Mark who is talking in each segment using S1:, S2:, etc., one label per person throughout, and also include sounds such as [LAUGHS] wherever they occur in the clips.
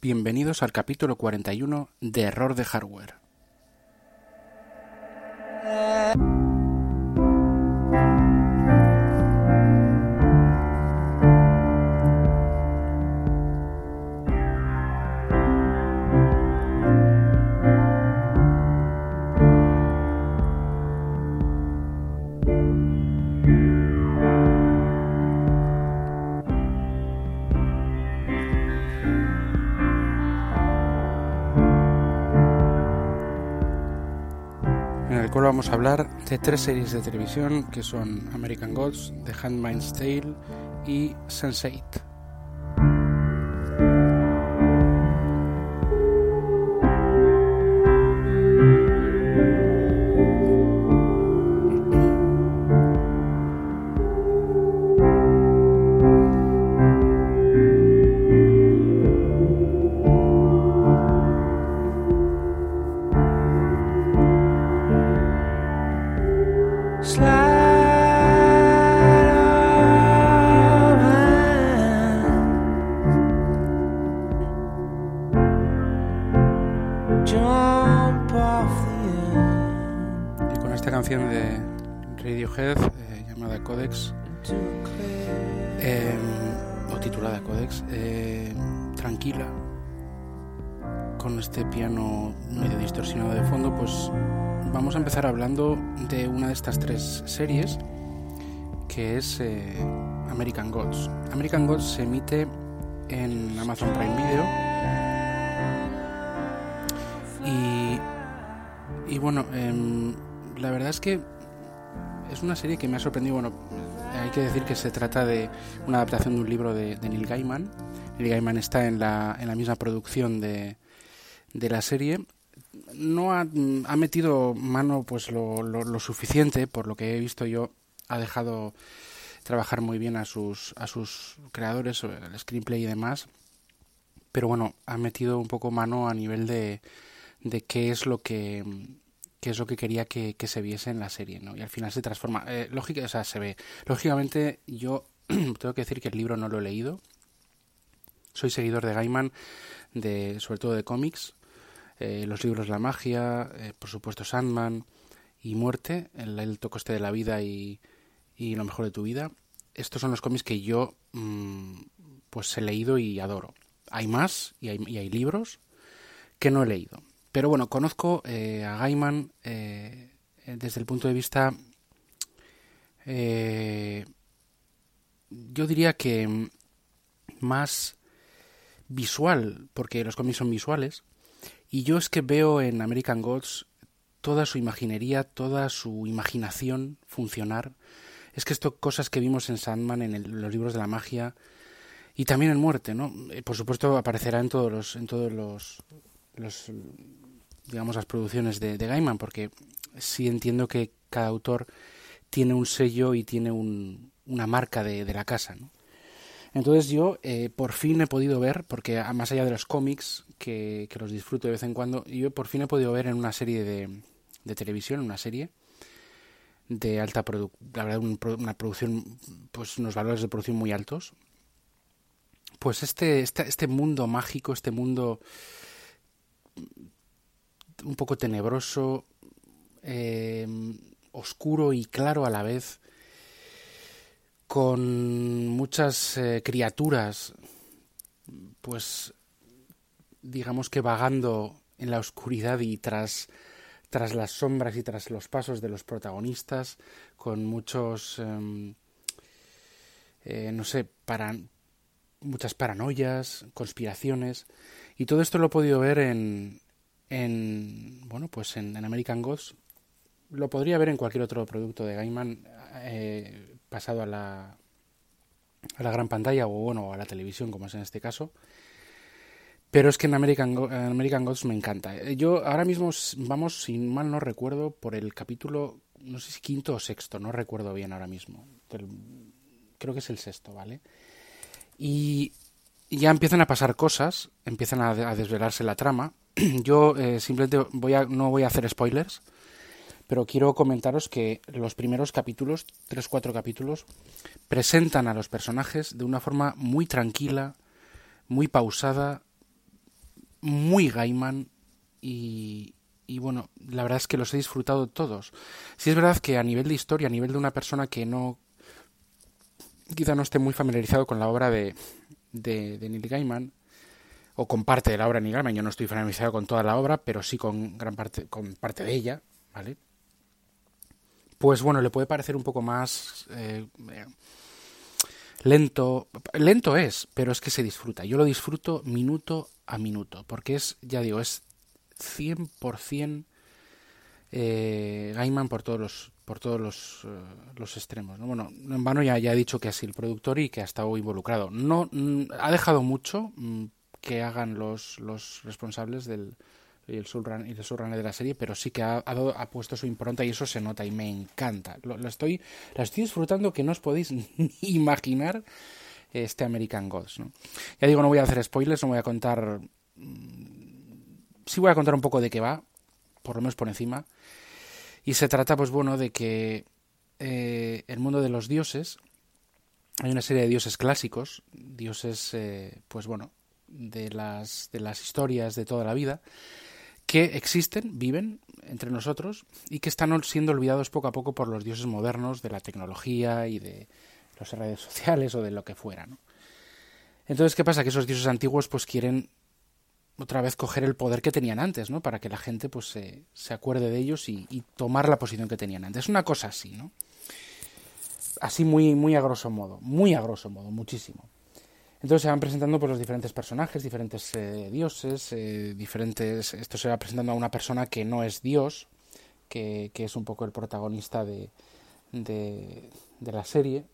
S1: Bienvenidos al capítulo 41 de Error de Hardware. Vamos a hablar de tres series de televisión que son American Gods, The Handmaid's Tale y Sense8. Estas tres series, que es eh, American Gods. American Gods se emite en Amazon Prime Video. Y, y bueno, em, la verdad es que es una serie que me ha sorprendido. Bueno, hay que decir que se trata de una adaptación de un libro de, Neil Gaiman. Neil Gaiman está en la, en la misma producción de, de la serie no ha, metido mano pues lo, lo, suficiente, por lo que he visto yo, ha dejado trabajar muy bien a sus, a sus creadores, el screenplay y demás, pero bueno, ha metido un poco mano a nivel de, de qué es lo que qué es lo que quería que, se viese en la serie, ¿no? Y al final se transforma. Eh, lógica, o sea, se ve. Lógicamente, yo [CLEARS THROAT] tengo que decir que el libro no lo he leído. Soy seguidor de Gaiman, de, sobre todo de cómics, eh, los libros La magia, eh, por supuesto Sandman y Muerte, el, el tocoste de la vida y, y, lo mejor de tu vida. Estos son los cómics que yo mm, pues he leído y adoro. Hay más y hay, y hay, libros que no he leído. Pero bueno, conozco eh, a Gaiman desde el punto de vista yo diría que más visual, porque los cómics son visuales, y yo es que veo en American Gods toda su imaginería, toda su imaginación funcionar. Es que esto, cosas que vimos en Sandman, en, los libros de la magia, y también en Muerte, ¿no? Eh, por supuesto aparecerá en todos los, en todos los, digamos, las producciones de, Gaiman, porque sí entiendo que cada autor tiene un sello y tiene un, una marca de, de la casa, ¿no? Entonces yo eh, por fin he podido ver, porque más allá de los cómics, que, los disfruto de vez en cuando, yo por fin he podido ver en una serie de, televisión, una serie de alta producción, la verdad una producción, pues unos valores de producción muy altos, pues este, este, este mundo mágico, este mundo un poco tenebroso, eh, oscuro y claro a la vez, con muchas eh, criaturas, pues digamos que vagando en la oscuridad y tras, tras las sombras y tras los pasos de los protagonistas, con muchos, em, eh, no sé, para, muchas paranoias, conspiraciones, y todo esto lo he podido ver en, en bueno, pues en, American Gods. Lo podría ver en cualquier otro producto de Gaiman, eh, pasado a la, a la gran pantalla o bueno, a la televisión, como es en este caso. Pero es que en American, American Gods me encanta. Eh, yo ahora mismo vamos, si mal no recuerdo, por el capítulo, no sé si quinto o sexto, no recuerdo bien ahora mismo. creo que es el sexto, ¿vale? Y ya empiezan a pasar cosas, empiezan a, desvelarse la trama. [CLEARS THROAT] Yo eh, simplemente voy a, no voy a hacer spoilers, pero quiero comentaros que los primeros capítulos, tres, cuatro capítulos, presentan a los personajes de una forma muy tranquila, muy pausada, muy Gaiman y, bueno, la verdad es que los he disfrutado todos. Si es verdad que a nivel de historia, a nivel de una persona que no quizá no esté muy familiarizado con la obra de, de, de Neil Gaiman, o con parte de la obra de Neil Gaiman, yo no estoy familiarizado con toda la obra, pero sí con gran parte, con parte de ella, ¿vale? Pues bueno, le puede parecer un poco más eh, lento. Lento es, pero es que se disfruta. Yo lo disfruto minuto a minuto, porque es, ya digo, es 100% eh, Gaiman por todos los por todos los, eh, los extremos. ¿no? Bueno, en vano ya, ya he dicho que ha sido el productor y que ha estado involucrado. No mm, ha dejado mucho mm, que hagan los, los responsables del y el de la serie, pero sí que ha, puesto su impronta y eso se nota y me encanta. Lo, estoy, la estoy disfrutando que no os podéis [LAUGHS] ni imaginar este American Gods. Ya digo, no voy a hacer spoilers, no voy a contar mm, sí voy a contar un poco de qué va, por lo menos por encima. Y se trata, pues bueno, de que eh, el mundo de los dioses, hay una serie de dioses clásicos, dioses, eh, pues bueno, de las, de las historias de toda la vida, que existen, viven entre nosotros y que están siendo olvidados poco a poco por los dioses modernos de la tecnología y de las redes sociales o de lo que fuera. ¿no? Entonces, ¿qué pasa? Que esos dioses antiguos pues quieren otra vez coger el poder que tenían antes, ¿no? Para que la gente pues se, se acuerde de ellos y, tomar la posición que tenían antes. Una cosa así, ¿no? Así muy, muy a grosso modo, muy a grosso modo, muchísimo. Entonces se van presentando pues, los diferentes personajes, diferentes eh, dioses, eh, diferentes... Esto se va presentando a una persona que no es dios, que, que es un poco el protagonista de, de, la serie,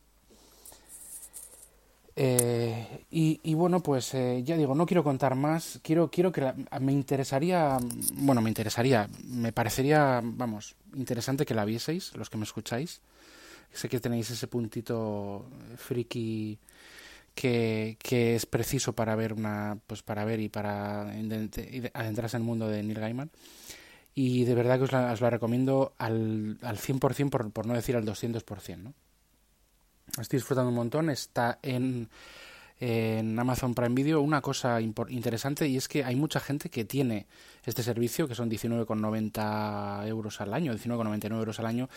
S1: eh, y, bueno, pues eh, ya digo, no quiero contar más. Quiero, quiero que me interesaría, bueno, me interesaría, me parecería, vamos, interesante que la vieseis, los que me escucháis. Sé que tenéis ese puntito friki que, que es preciso para ver una, pues para ver y para adentrarse en el mundo de Neil Gaiman. Y de verdad que os la, os la recomiendo al, al 100%, por, por no decir al 200%, ¿no? Estoy disfrutando un montón. Está en, en Amazon Prime Video una cosa interesante y es que hay mucha gente que tiene este servicio, que son 19,90 euros al año, 19,99 euros al año,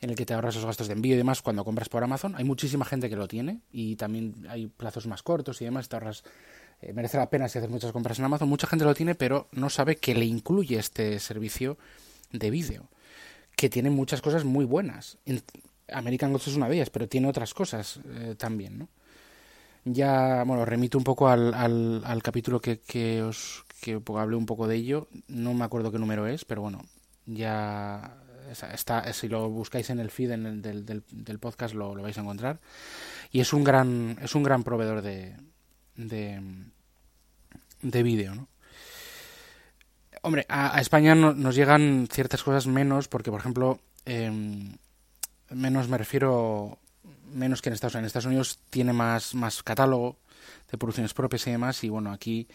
S1: en el que te ahorras los gastos de envío y demás cuando compras por Amazon. Hay muchísima gente que lo tiene y también hay plazos más cortos y demás, te ahorras. Eh, merece la pena si haces muchas compras en Amazon. Mucha gente lo tiene, pero no sabe que le incluye este servicio de vídeo, que tiene muchas cosas muy buenas. American Gods es una de ellas, pero tiene otras cosas eh, también, ¿no? Ya, bueno, remito un poco al, al, capítulo que, que os que hablé un poco de ello. No me acuerdo qué número es, pero bueno, ya está, si lo buscáis en el feed en el, del, podcast lo, vais a encontrar. Y es un gran, es un gran proveedor de, de, de vídeo, ¿no? Hombre, a, España no, nos llegan ciertas cosas menos, porque por ejemplo, eh, menos me refiero menos que en Estados Unidos. En Estados Unidos tiene más, más catálogo de producciones propias y demás, y bueno, aquí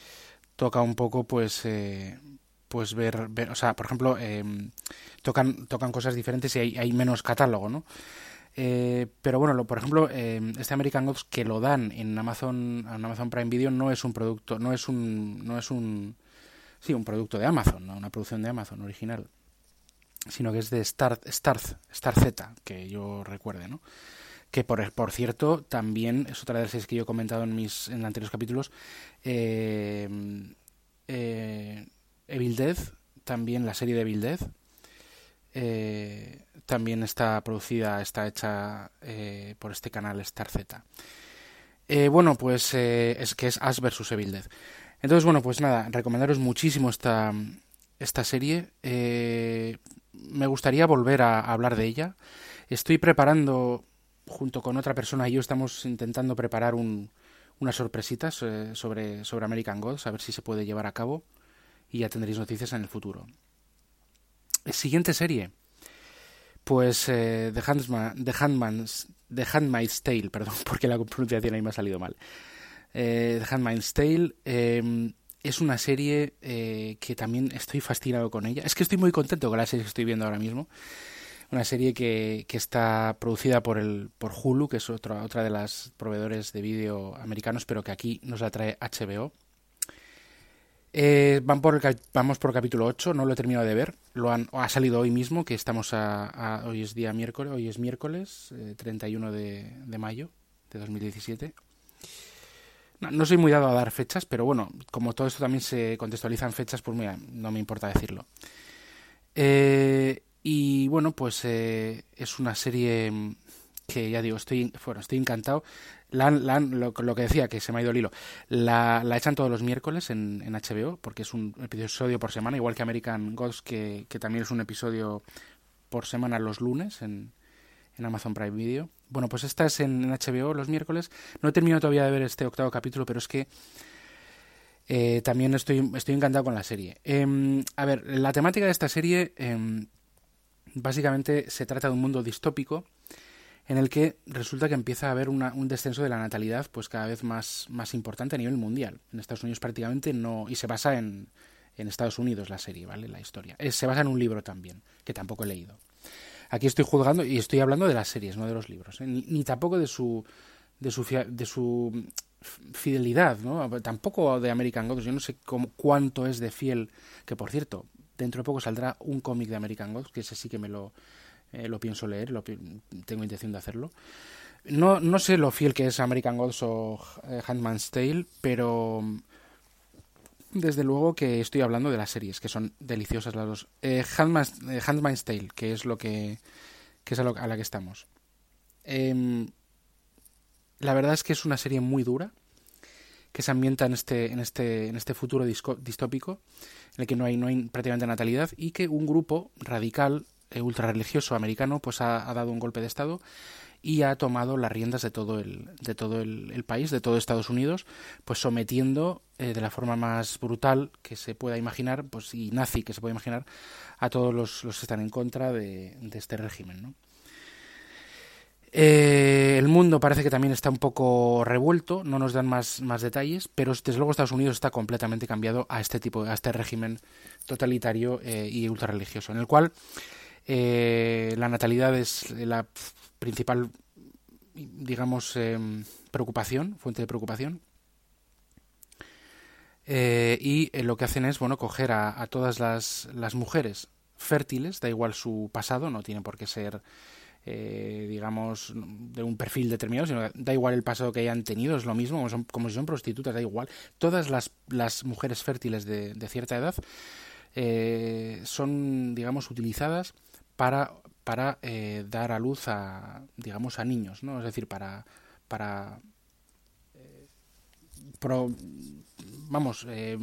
S1: toca un poco pues eh, pues ver, ver, o sea, por ejemplo, eh, tocan, tocan cosas diferentes y hay, menos catálogo, ¿no? Eh, pero bueno, lo, por ejemplo, eh, este American Gods que lo dan en Amazon, en Amazon Prime Video no es un producto, no es un, no es un, sí, un producto de Amazon, ¿no? una producción de Amazon original sino que es de Star, Star, Star Z, que yo recuerde, ¿no? Que por, por cierto, también es otra de las series que yo he comentado en mis en anteriores capítulos. Eh, eh, Evil Dead, también la serie de Evil Dead, eh, también está producida, está hecha eh, por este canal Star Z. Bueno, pues es que es Ash vs Evil Dead. Entonces, bueno, pues nada, recomendaros muchísimo esta, esta serie. Me gustaría volver a, hablar de ella. Estoy preparando, junto con otra persona y yo, estamos intentando preparar un, unas sorpresitas eh, sobre, sobre American Gods, a ver si se puede llevar a cabo y ya tendréis noticias en el futuro. Siguiente serie. Pues eh, The, Handman, The, Handman's, The Handmaid's Tale, perdón, [LAUGHS] porque la pronunciación ahí me ha salido mal. Eh, The Handmaid's Tale. Eh, es una serie eh, que también estoy fascinado con ella. Es que estoy muy contento con la serie que estoy viendo ahora mismo. Una serie que, que está producida por el por Hulu, que es otra otra de las proveedores de vídeo americanos, pero que aquí nos la trae HBO. Eh, van por vamos por capítulo 8, no lo he terminado de ver. Lo ha salido hoy mismo, que estamos a, hoy es día miércoles, hoy es miércoles 31 de, de, mayo de 2017. No, no, soy muy dado a dar fechas, pero bueno, como todo esto también se contextualiza en fechas, pues mira, no me importa decirlo. Eh, y bueno, pues eh, es una serie que ya digo, estoy, bueno, estoy encantado. La, lo, que decía, que se me ha ido el hilo, la, la echan todos los miércoles en, HBO, porque es un episodio por semana, igual que American Gods, que, que también es un episodio por semana los lunes en, en Amazon Prime Video. Bueno, pues esta es en, HBO los miércoles. No he terminado todavía de ver este octavo capítulo, pero es que eh, también estoy, estoy encantado con la serie. Eh, a ver, la temática de esta serie eh, básicamente se trata de un mundo distópico en el que resulta que empieza a haber una, un descenso de la natalidad pues cada vez más, más importante a nivel mundial. En Estados Unidos prácticamente no, y se basa en, en Estados Unidos la serie, ¿vale? La historia. se basa en un libro también, que tampoco he leído. Aquí estoy juzgando y estoy hablando de las series, no de los libros, ¿eh? ni, tampoco de su, de su, de su fidelidad, ¿no? Tampoco de American Gods, yo no sé cuánto es de fiel, que por cierto, dentro de poco saldrá un cómic de American Gods, que ese sí que me lo, eh, lo pienso leer, lo, tengo intención de hacerlo. No, no sé lo fiel que es American Gods o eh, Handman's Tale, pero mm, desde luego que estoy hablando de las series, que son deliciosas las dos. Eh, Handman's, Tale, que es lo que, que es a, la que estamos. Em, la verdad es que es una serie muy dura, que se ambienta en este, en este, en este futuro distópico, en el que no hay, no hay prácticamente natalidad, y que un grupo radical eh, ultrarreligioso americano pues ha, dado un golpe de estado y ha tomado las riendas de todo el, de todo el, país, de todo Estados Unidos, pues sometiendo eh, de la forma más brutal que se pueda imaginar, pues y nazi que se puede imaginar, a todos los, los que están en contra de, este régimen. ¿no? Eh, el mundo parece que también está un poco revuelto, no nos dan más, más detalles, pero desde luego Estados Unidos está completamente cambiado a este tipo, a este régimen totalitario y ultrarreligioso, en el cual eh, la natalidad es la principal, digamos, em, preocupación, fuente de preocupación. Eh, y eh, lo que hacen es, bueno, coger a, todas las, las, mujeres fértiles, da igual su pasado, no tiene por qué ser, digamos, de un perfil determinado, sino da igual el pasado que hayan tenido, es lo mismo, como, son, como si son prostitutas, da igual. Todas las, las mujeres fértiles de, de cierta edad son, digamos, utilizadas para, para eh, dar a luz a, digamos, a niños, ¿no? Es decir, para, para eh, vamos, eh,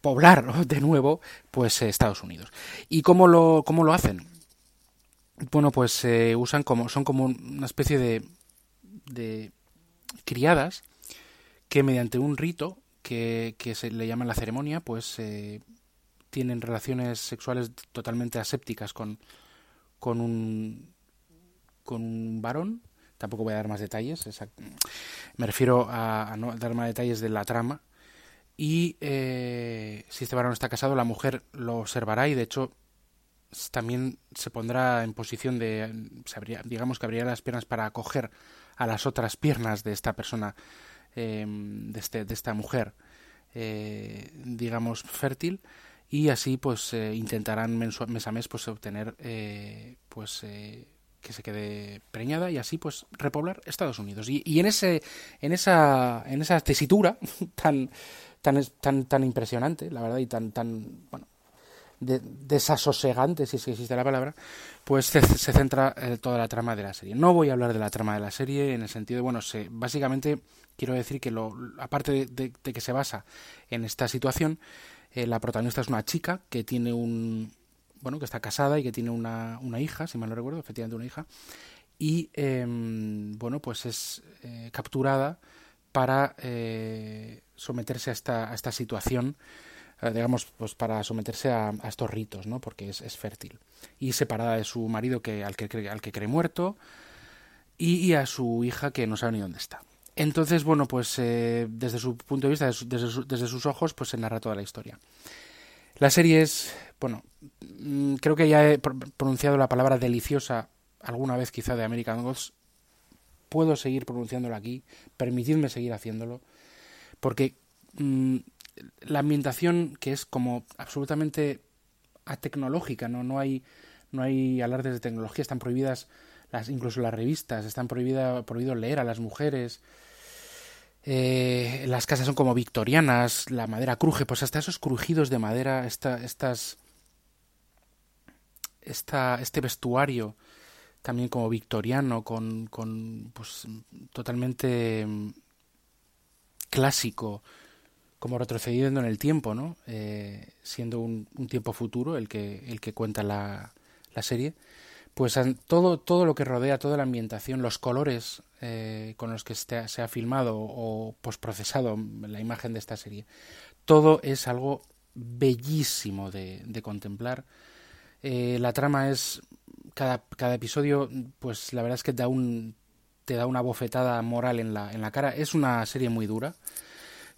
S1: poblar [LAUGHS] de nuevo, pues Estados Unidos. ¿Y cómo lo, cómo lo hacen? Bueno, pues usan como, son como una especie de, de criadas que mediante un rito que, se le llama la ceremonia, pues tienen relaciones sexuales totalmente asépticas con, con un con un varón. Tampoco voy a dar más detalles me refiero a, no dar más detalles de la trama. Y eh, si este varón está casado la mujer lo observará y de hecho también se pondrá en posición de digamos que abriría las piernas para acoger a las otras piernas de esta persona eh, de, este, de esta mujer eh, digamos fértil. Y así pues eh, intentarán mes a mes pues obtener eh, pues eh, que se quede preñada y así pues repoblar Estados Unidos. Y, y en ese en esa en esa tesitura [LAUGHS] tan tan tan tan impresionante la verdad y tan tan bueno de, desasosegante si es que existe la palabra pues se, centra toda la trama de la serie no voy a hablar de la trama de la serie en el sentido de bueno se, básicamente quiero decir que lo aparte de que se basa en esta situación eh, la protagonista es una chica que tiene un. Bueno, que está casada y que tiene una, una hija, si mal no recuerdo, efectivamente una hija. Y, em, bueno, pues es eh, capturada para eh, someterse a esta, a esta situación, digamos, pues para someterse a, estos ritos, ¿no? Porque es, fértil. Y separada de su marido que, al, que, al que cree muerto y, a su hija que no sabe ni dónde está. Entonces, bueno, pues eh, desde su punto de vista, desde, sus ojos, pues se narra toda la historia. La serie es, bueno, mm, creo que ya he pronunciado la palabra deliciosa alguna vez quizá de American Gods. Puedo seguir pronunciándolo aquí, permitidme seguir haciéndolo, porque mm, la ambientación que es como absolutamente atecnológica, ¿no? No hay, no hay alardes de tecnología, están prohibidas las, incluso las revistas, están prohibida, prohibido leer a las mujeres. Eh, las casas son como victorianas, la madera cruje, pues hasta esos crujidos de madera, esta, estas, esta, este vestuario también como victoriano, con, con pues totalmente mm, clásico, como retrocediendo en el tiempo, ¿no? Eh, siendo un, tiempo futuro el que, el que cuenta la, la serie, pues todo, todo lo que rodea, toda la ambientación, los colores eh, con los que se, se ha filmado o posprocesado la imagen de esta serie, todo es algo bellísimo de, de contemplar. Eh, la trama es cada, cada episodio, pues la verdad es que da un, te da una bofetada moral en la, en la cara. Es una serie muy dura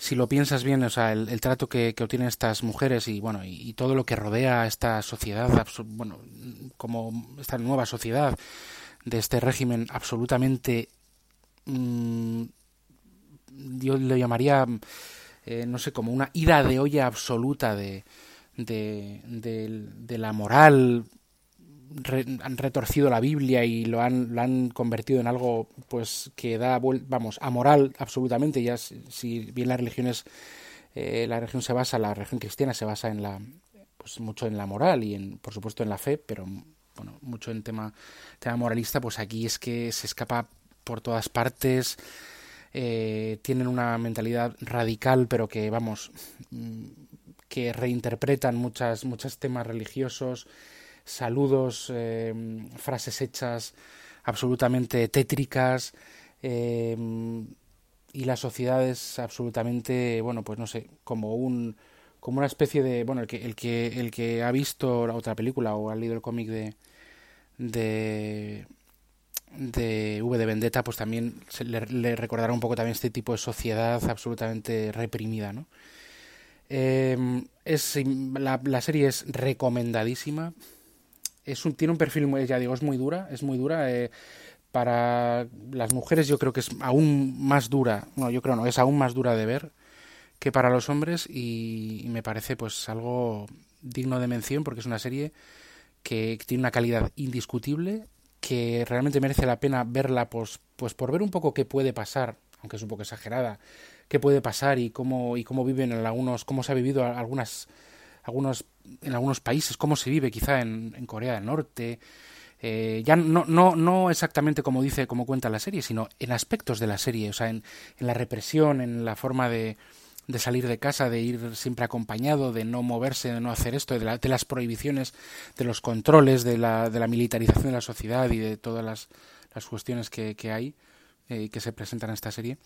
S1: si lo piensas bien, o sea, el, trato que, obtienen estas mujeres y bueno, y, todo lo que rodea a esta sociedad, bueno, como esta nueva sociedad de este régimen absolutamente, mm, yo lo llamaría, eh, no sé, como una ida de olla absoluta de, de, de la moral han retorcido la Biblia y lo han, lo han convertido en algo pues que da vamos amoral absolutamente. Ya si bien la religión es eh, la religión se basa la religión cristiana se basa en la pues mucho en la moral y en por supuesto en la fe pero bueno mucho en tema tema moralista pues aquí es que se escapa por todas partes eh, tienen una mentalidad radical pero que vamos mm, que reinterpretan muchas muchos temas religiosos saludos, eh, frases hechas absolutamente tétricas eh, y la sociedad es absolutamente, bueno, pues no sé, como un como una especie de, bueno, el que el que el que ha visto la otra película o ha leído el cómic de de de V de Vendetta, pues también se le, recordará un poco también este tipo de sociedad absolutamente reprimida, ¿no? Eh, es, la, la, serie es recomendadísima es un, tiene un perfil, muy, ya digo, es muy dura, es muy dura. Eh, para las mujeres yo creo que es aún más dura, no, yo creo no, es aún más dura de ver que para los hombres y, me parece pues algo digno de mención porque es una serie que tiene una calidad indiscutible, que realmente merece la pena verla pues, pues por ver un poco qué puede pasar, aunque es un poco exagerada, qué puede pasar y cómo, y cómo viven en algunos, cómo se ha vivido algunas algunos, en algunos países, cómo se vive quizá en, en Corea del Norte, eh, ya no, no, no exactamente como dice, como cuenta la serie, sino en aspectos de la serie, o sea, en, en la represión, en la forma de, de, salir de casa, de ir siempre acompañado, de no moverse, de no hacer esto, de, de las prohibiciones, de los controles, de la, de la militarización de la sociedad y de todas las, las cuestiones que, que hay eh, que se presentan en esta serie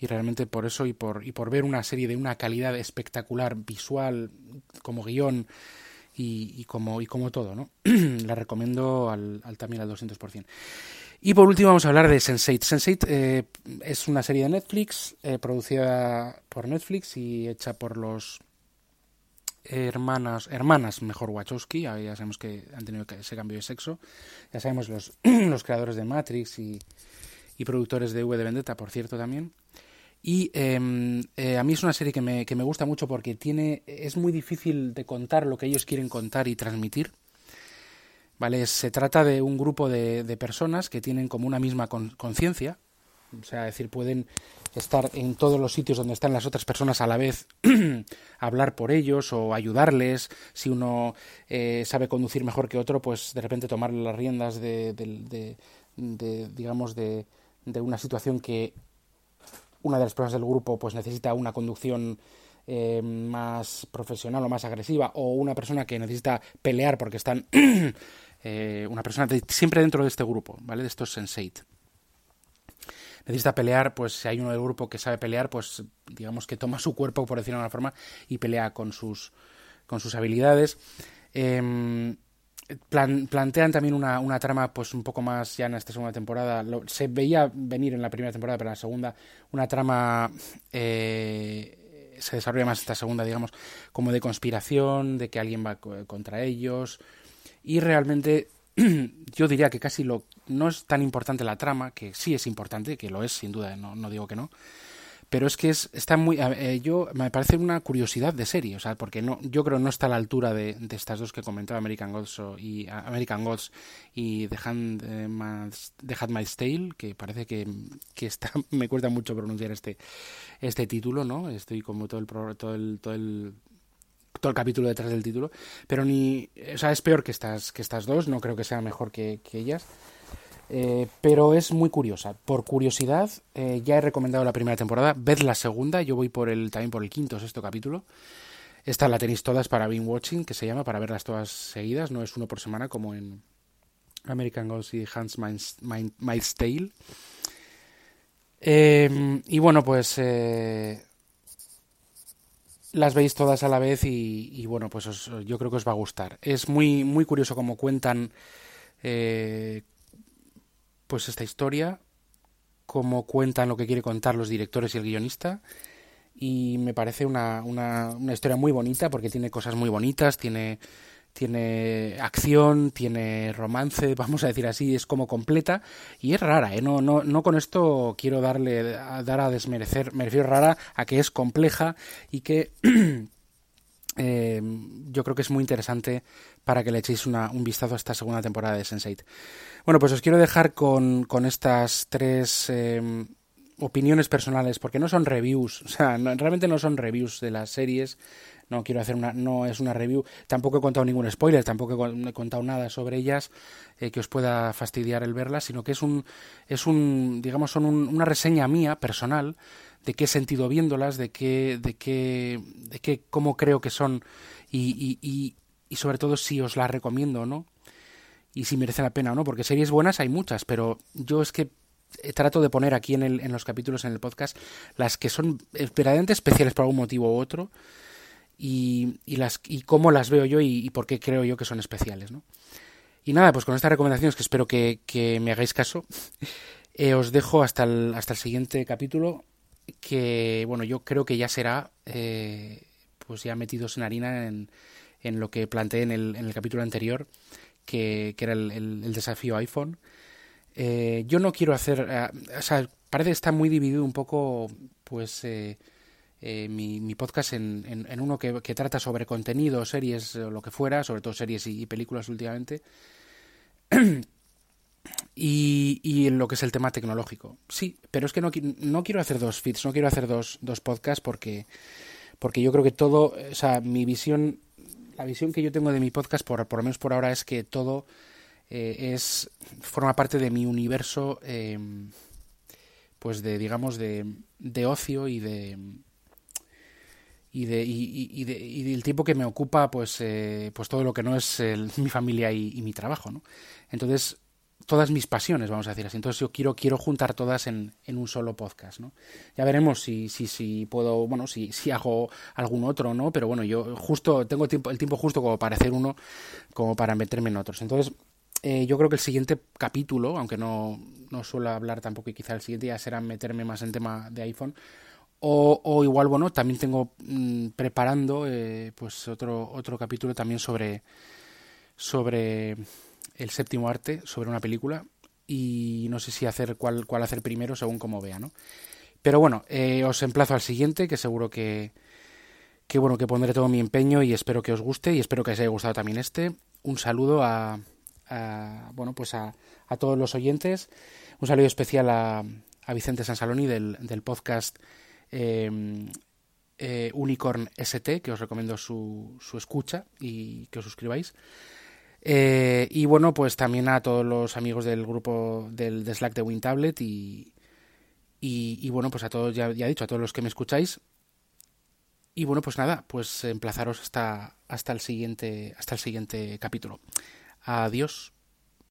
S1: y realmente por eso y por, y por ver una serie de una calidad espectacular visual como guion y, como, y como todo, ¿no? [CLEARS THROAT] la recomiendo al, también al 200%. Y por último vamos a hablar de Sense8. Sense8 eh, es una serie de Netflix, eh, producida por Netflix y hecha por los hermanas, hermanas mejor Wachowski, ya sabemos que han tenido ese cambio de sexo, ya sabemos los, [CLEARS THROAT] los creadores de Matrix y, y productores de V de Vendetta, por cierto, también. Y em, eh, a mí es una serie que me, que me gusta mucho porque tiene, es muy difícil de contar lo que ellos quieren contar y transmitir. ¿Vale? Se trata de un grupo de, de personas que tienen como una misma conciencia, o sea, decir, pueden estar en todos los sitios donde están las otras personas a la vez, [CLEARS THROAT] hablar por ellos o ayudarles. Si uno eh, sabe conducir mejor que otro, pues de repente tomar las riendas de, de, de digamos, de, de una situación que una de las personas del grupo pues necesita una conducción eh, más profesional o más agresiva o una persona que necesita pelear porque están [CLEARS THROAT] eh, una persona siempre dentro de este grupo vale de estos sensate necesita pelear pues si hay uno del grupo que sabe pelear pues digamos que toma su cuerpo por decirlo de alguna forma y pelea con sus con sus habilidades. Eh, plantean también una, una, trama pues un poco más ya en esta segunda temporada. se veía venir en la primera temporada, pero en la segunda una trama eh, se desarrolla más esta segunda, digamos, como de conspiración, de que alguien va contra ellos. Y realmente [CLEARS THROAT] yo diría que casi lo no es tan importante la trama, que sí es importante, que lo es sin duda, no, no digo que no, pero es que es, está muy, eh, yo me parece una curiosidad de serie, o sea, porque no, yo creo no está a la altura de, de estas dos que comentaba American Gods y American Gods y The Hand eh, Tale, que parece que, que está, [LAUGHS] me cuesta mucho pronunciar este, este título, ¿no? Estoy como todo el, todo el, todo el todo el capítulo detrás del título, pero ni, o sea, es peor que estas, que estas dos, no creo que sea mejor que ellas. Eh, pero es muy curiosa. Por curiosidad, eh, ya he recomendado la primera temporada. Ved la segunda. Yo voy por el también por el quinto o sexto capítulo. Esta la tenéis todas para Being Watching, que se llama, para verlas todas seguidas. No es uno por semana como en American Gods y Hans Mind's Tale. Em, y bueno, pues eh, las veis todas a la vez y, bueno, pues yo creo que os va a gustar. Es muy, muy curioso cómo cuentan pues esta historia, cómo cuentan lo que quiere contar los directores y el guionista. Y me parece una, una, una historia muy bonita porque tiene cosas muy bonitas, tiene, tiene acción, tiene romance, [LAUGHS] vamos a decir así, es como completa y es rara, ¿eh? no, no, no con esto quiero darle a, dar a desmerecer, me refiero rara a que es compleja y que [CLEARS THROAT] eh, yo creo que es muy interesante para que le echéis una, un vistazo a esta segunda temporada de Sense8. Bueno, pues os quiero dejar con, con estas tres em, opiniones personales, porque no son reviews, [LAUGHS] o sea, realmente no son reviews de las series. No quiero hacer una, no es una review. Tampoco he contado ningún spoiler, tampoco he contado nada sobre ellas eh, que os pueda fastidiar el verlas, sino que es un, es un, digamos, son una reseña mía personal de qué sentido viéndolas, de qué, de qué, de qué, cómo creo que son y, y, y sobre todo si os las recomiendo o no y si merece la pena o no, porque series buenas hay muchas, pero yo es que trato de poner aquí en, el, en los capítulos, en el podcast, las que son verdaderamente especiales por algún motivo u otro y, y, las, y cómo las veo yo y, por qué creo yo que son especiales. ¿no? Y nada, pues con estas recomendaciones que espero que, que me hagáis caso, [LAUGHS] eh, os dejo hasta el, hasta el siguiente capítulo que, bueno, yo creo que ya será, eh, pues ya metidos en harina en, en lo que planteé en el, en el capítulo anterior que, era el, desafío iPhone. Eh, yo no quiero hacer, eh, o sea, parece que está muy dividido un poco, pues, eh, mi, podcast en, en, uno que, trata sobre contenido, series o lo que fuera, sobre todo series y, películas últimamente, [CLEARS THROAT] y, y, en lo que es el tema tecnológico. Sí, pero es que no, no quiero hacer dos feeds, no quiero hacer dos, dos podcasts porque, porque yo creo que todo, o sea, mi visión la visión que yo tengo de mi podcast, por, por lo menos por ahora, es que todo eh, es forma parte de mi universo, em, pues de, digamos, de, de ocio y de y de, y, de, y del tiempo que me ocupa pues eh, pues todo lo que no es mi familia y, mi trabajo no entonces todas mis pasiones, vamos a decir así. Entonces yo quiero, quiero juntar todas en, en un solo podcast, ¿no? Ya veremos si, si, si puedo, bueno, si, si hago algún otro, ¿no? Pero bueno, yo justo tengo tiempo, el tiempo justo como para hacer uno, como para meterme en otros. Entonces, eh, yo creo que el siguiente capítulo, aunque no, no suelo hablar tampoco y quizá el siguiente ya será meterme más en tema de iPhone, o, o igual, bueno, también tengo mm, preparando eh, pues otro, otro capítulo también sobre sobre el séptimo arte sobre una película y no sé si hacer cuál, cuál hacer primero según como vea, ¿no? Pero bueno, eh, os emplazo al siguiente, que seguro que, que bueno, que pondré todo mi empeño y espero que os guste y espero que os haya gustado también este. Un saludo a, bueno, pues a, a, todos los oyentes. Un saludo especial a, a Vicente Sansaloni del, del podcast eh, eh, Unicorn ST, que os recomiendo su, su escucha y que os suscribáis. Eh, y bueno, pues también a todos los amigos del grupo del de Slack de WinTablet y, y, y, bueno, pues a todos, ya, ya he dicho, a todos los que me escucháis. Y bueno, pues nada, pues emplazaros hasta, hasta, el, siguiente, hasta el siguiente capítulo. Adiós.